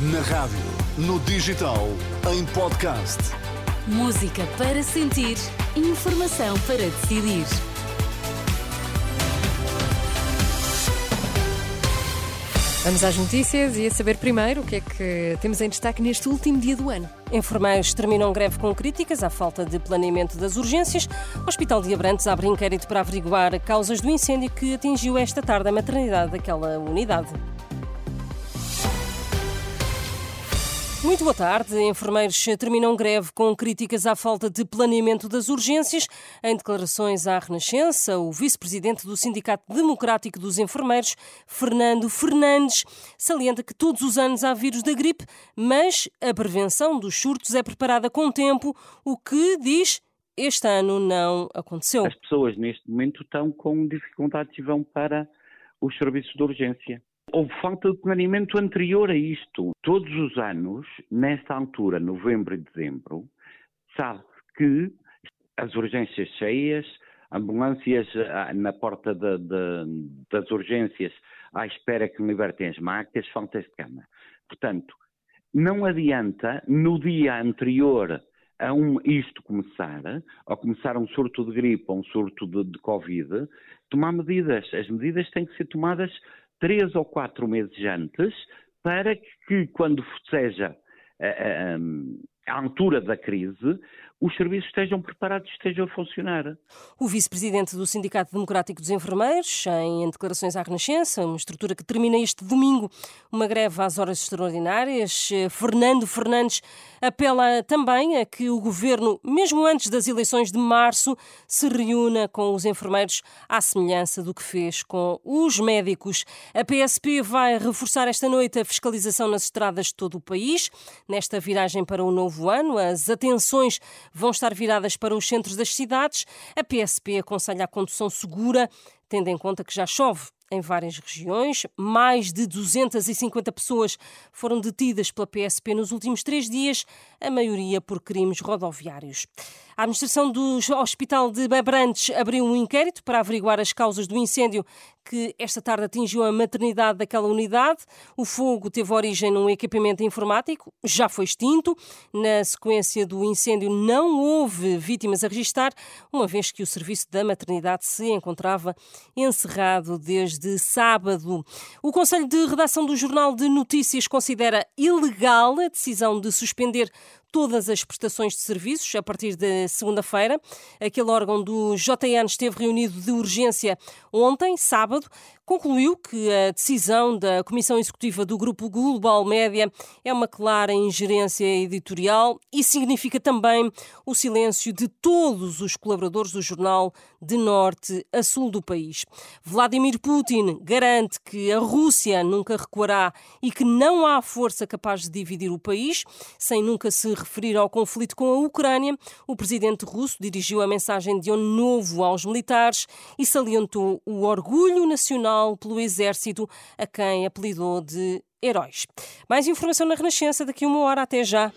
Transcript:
Na rádio, no digital, em podcast. Música para sentir, informação para decidir. Vamos às notícias e a saber primeiro o que é que temos em destaque neste último dia do ano. Enfermeiros terminam greve com críticas à falta de planeamento das urgências. O Hospital de Abrantes abre inquérito para averiguar causas do incêndio que atingiu esta tarde a maternidade daquela unidade. Muito boa tarde. Enfermeiros terminam greve com críticas à falta de planeamento das urgências. Em declarações à Renascença, o vice-presidente do Sindicato Democrático dos Enfermeiros, Fernando Fernandes, salienta que todos os anos há vírus da gripe, mas a prevenção dos surtos é preparada com tempo, o que diz este ano não aconteceu. As pessoas neste momento estão com dificuldades e vão para os serviços de urgência. Houve falta de planeamento anterior a isto. Todos os anos, nesta altura, novembro e dezembro, sabe que as urgências cheias, ambulâncias ah, na porta de, de, das urgências à espera que libertem as máquinas, faltas de cama. Portanto, não adianta no dia anterior a um, isto começar, ou começar um surto de gripe ou um surto de, de Covid, tomar medidas. As medidas têm que ser tomadas três ou quatro meses antes, para que, quando seja a, a, a altura da crise, os serviços estejam preparados, estejam a funcionar. O vice-presidente do Sindicato Democrático dos Enfermeiros, em declarações à Renascença, uma estrutura que termina este domingo, uma greve às horas extraordinárias. Fernando Fernandes apela também a que o governo, mesmo antes das eleições de março, se reúna com os enfermeiros à semelhança do que fez com os médicos. A PSP vai reforçar esta noite a fiscalização nas estradas de todo o país. Nesta viragem para o novo ano, as atenções vão estar viradas para os centros das cidades. A PSP aconselha a condução segura, tendo em conta que já chove em várias regiões. Mais de 250 pessoas foram detidas pela PSP nos últimos três dias, a maioria por crimes rodoviários. A administração do Hospital de Abrantes abriu um inquérito para averiguar as causas do incêndio que esta tarde atingiu a maternidade daquela unidade. O fogo teve origem num equipamento informático, já foi extinto. Na sequência do incêndio, não houve vítimas a registrar, uma vez que o serviço da maternidade se encontrava encerrado desde sábado. O Conselho de Redação do Jornal de Notícias considera ilegal a decisão de suspender todas as prestações de serviços a partir de segunda-feira. Aquele órgão do JN esteve reunido de urgência ontem, sábado, concluiu que a decisão da Comissão Executiva do Grupo Global Média é uma clara ingerência editorial e significa também o silêncio de todos os colaboradores do jornal de norte a sul do país. Vladimir Putin garante que a Rússia nunca recuará e que não há força capaz de dividir o país, sem nunca se referir ao conflito com a Ucrânia. O presidente russo dirigiu a mensagem de ano novo aos militares e salientou o orgulho nacional pelo exército, a quem apelidou de heróis. Mais informação na Renascença daqui a uma hora. Até já.